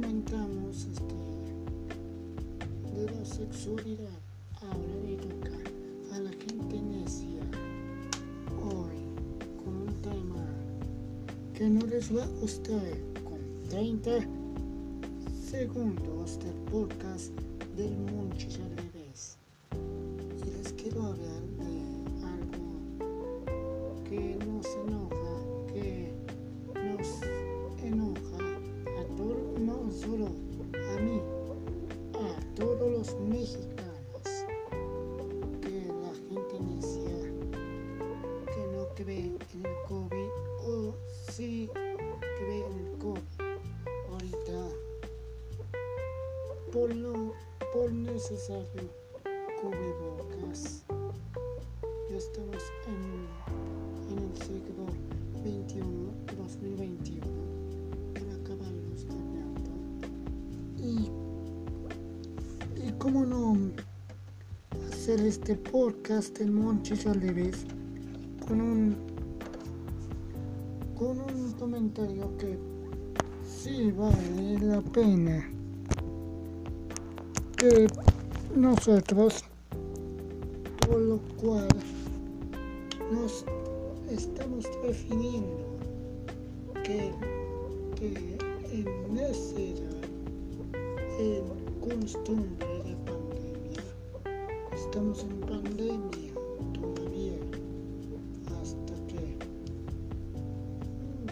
comentamos este, de la sexualidad. Ahora le toca a la gente necia hoy con un tema que no les va a gustar con 30 segundos del podcast del Munchis al revés. Y les quiero hablar o sí cree en el COVID. Ahorita, por, lo, por necesario, cubrebocas. Ya estamos en, en el siglo 21, 2021, para acabarnos terminando. Y, y cómo no hacer este podcast en Monchis al revés con un con un comentario que sí vale la pena que nosotros por lo cual nos estamos definiendo que, que en necedad en costumbre de pandemia. Estamos en pandemia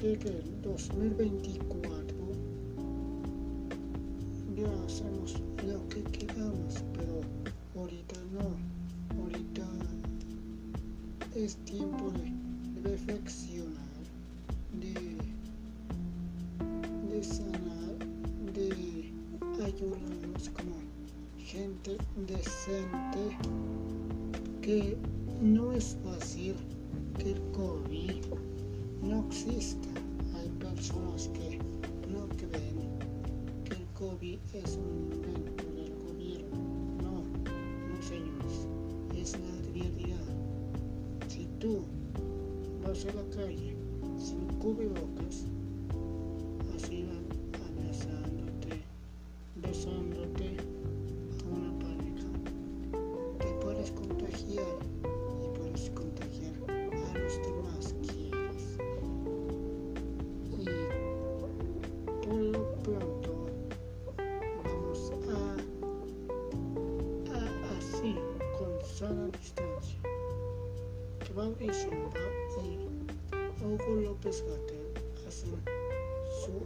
llegue el 2024 ya hacemos lo que queramos pero ahorita no ahorita es tiempo de reflexionar de, de sanar de ayudarnos como gente decente que no es fácil que el COVID no exista. Hay personas que no creen que el COVID es un invento del gobierno. No, no señores, es la realidad. Si tú vas a la calle sin cubrebocas, sana distancia. Claudia Silva y Hugo López Gatel hacen su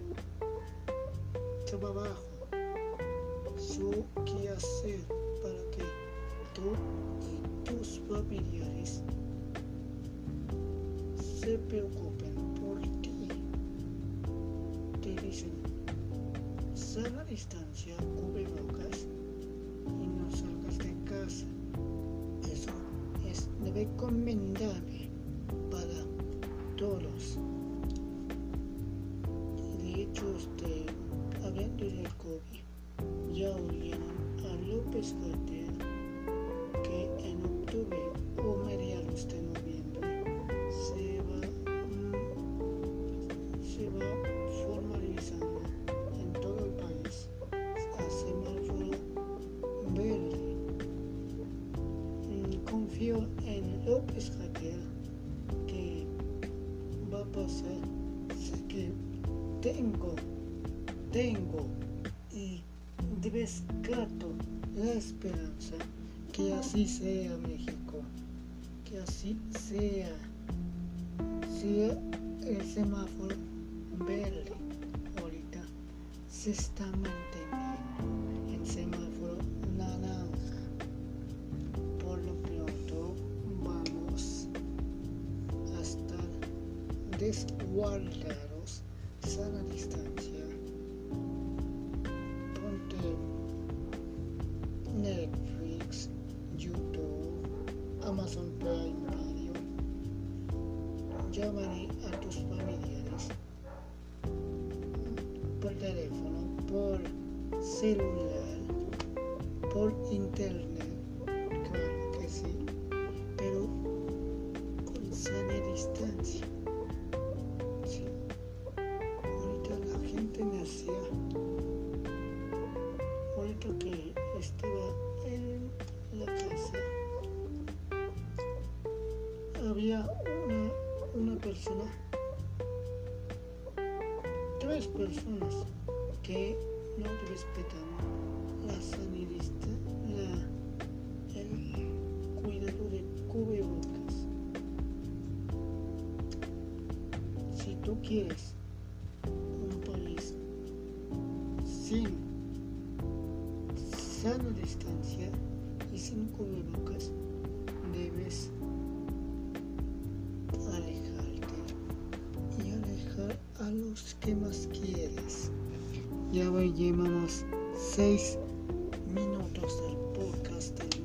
trabajo, su quehacer para que tú y tus familiares se preocupen por ti. Te dicen, sana distancia, cubrebocas y no salgas de casa. Es recomendable para todos. De hecho, este, hablando del COVID, ya oyeron a López Gatel que en octubre o mediados de Confío en López Gatel que va a pasar. Que tengo, tengo y rescato la esperanza que así sea México, que así sea, sea el semáforo verde ahorita se está manteniendo sana distancia. Ponte Netflix, YouTube, Amazon Prime Video. Llámale a tus familiares por teléfono, por celular, por internet, claro que sí, pero con sana distancia. Pertenecía ahorita que estaba en la casa había una, una persona tres personas que no respetaban la sanidad la, el cuidado de cubrebocas. Si tú quieres distancia y sin cubrebocas, debes alejarte y alejar a los que más quieres. Ya llevamos seis minutos del podcast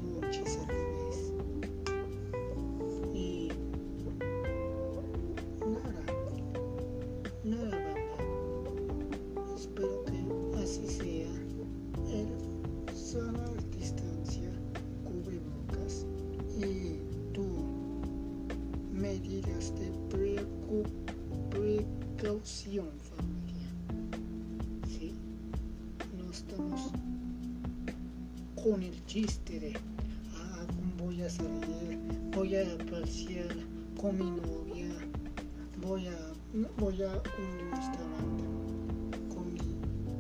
Sí, no estamos con el chiste de ah, voy a salir, voy a pasear con mi novia, voy a voy a un restaurante con mi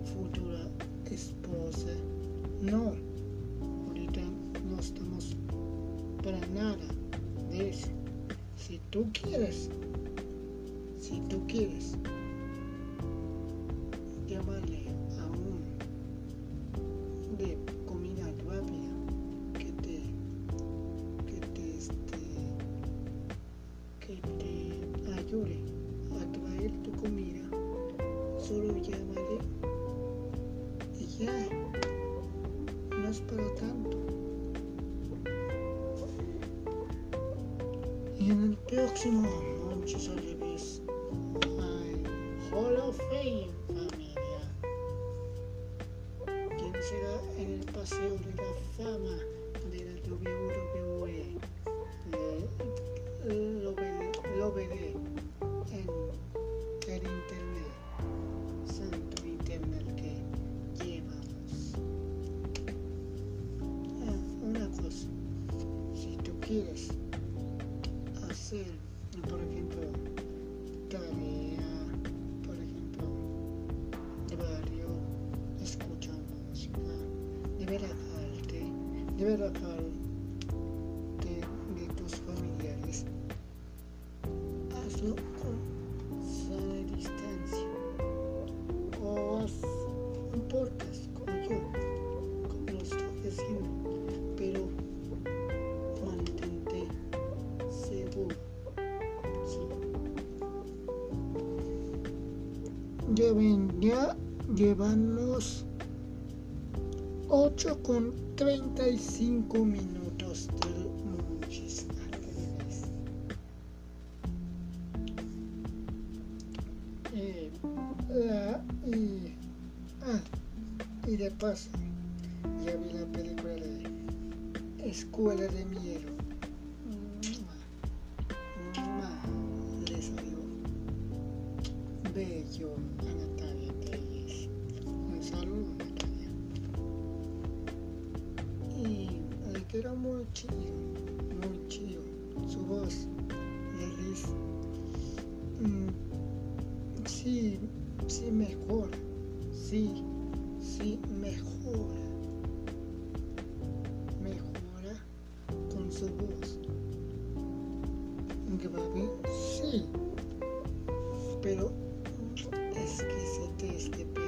futura esposa. No, ahorita no estamos para nada de eso. Si tú quieres, si tú quieres, llámale a un de comida rápida que te, que te, este, que te ayude a traer tu comida. Solo llámale y ya, no es para tanto. Y en el próximo Monchis en de la fama de la WWE? Le- lo, veré, lo veré en el internet, santo internet que llevamos. Ah, una cosa, si tú quieres debe alejarte de tus familiares. Hazlo con sana distancia. O haz un podcast como yo, como lo estoy haciendo, pero mantente seguro. Sí. Ya ven, ya llevamos 8 con 35 minutos del Monchis. Eh, la- y, ah, y de paso, ya vi la película de Escuela de Miedo. Quedó muy chido, muy chido. Su voz, Liz, mm, sí, sí mejora, sí, sí mejora. Mejora con su voz. Grave, sí, pero es que se te este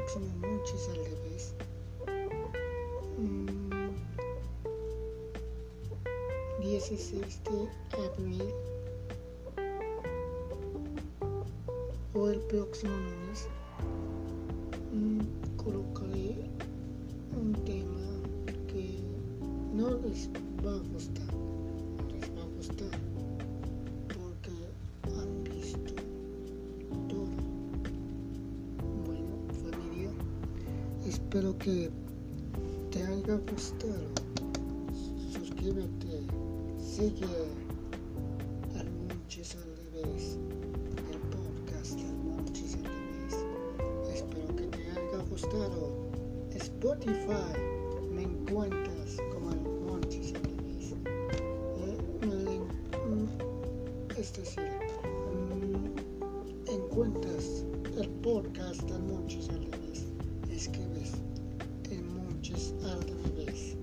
próximo Monchis al revés. Mm, 16 de abril. O el próximo lunes espero que te haya gustado, suscríbete, sigue al Monchis al revés, el podcast del Monchis al revés. Espero que te haya gustado. Spotify, me encuentras como el Monchis al revés. Es decir, encuentras el podcast del Monchis al revés. Escribes el Monchis al revés.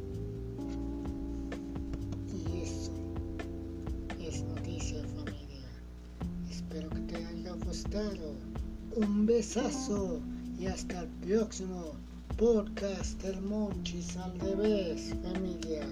Y eso es noticia familia. Espero que te haya gustado. Un besazo y hasta el próximo podcast del Monchis al revés familia.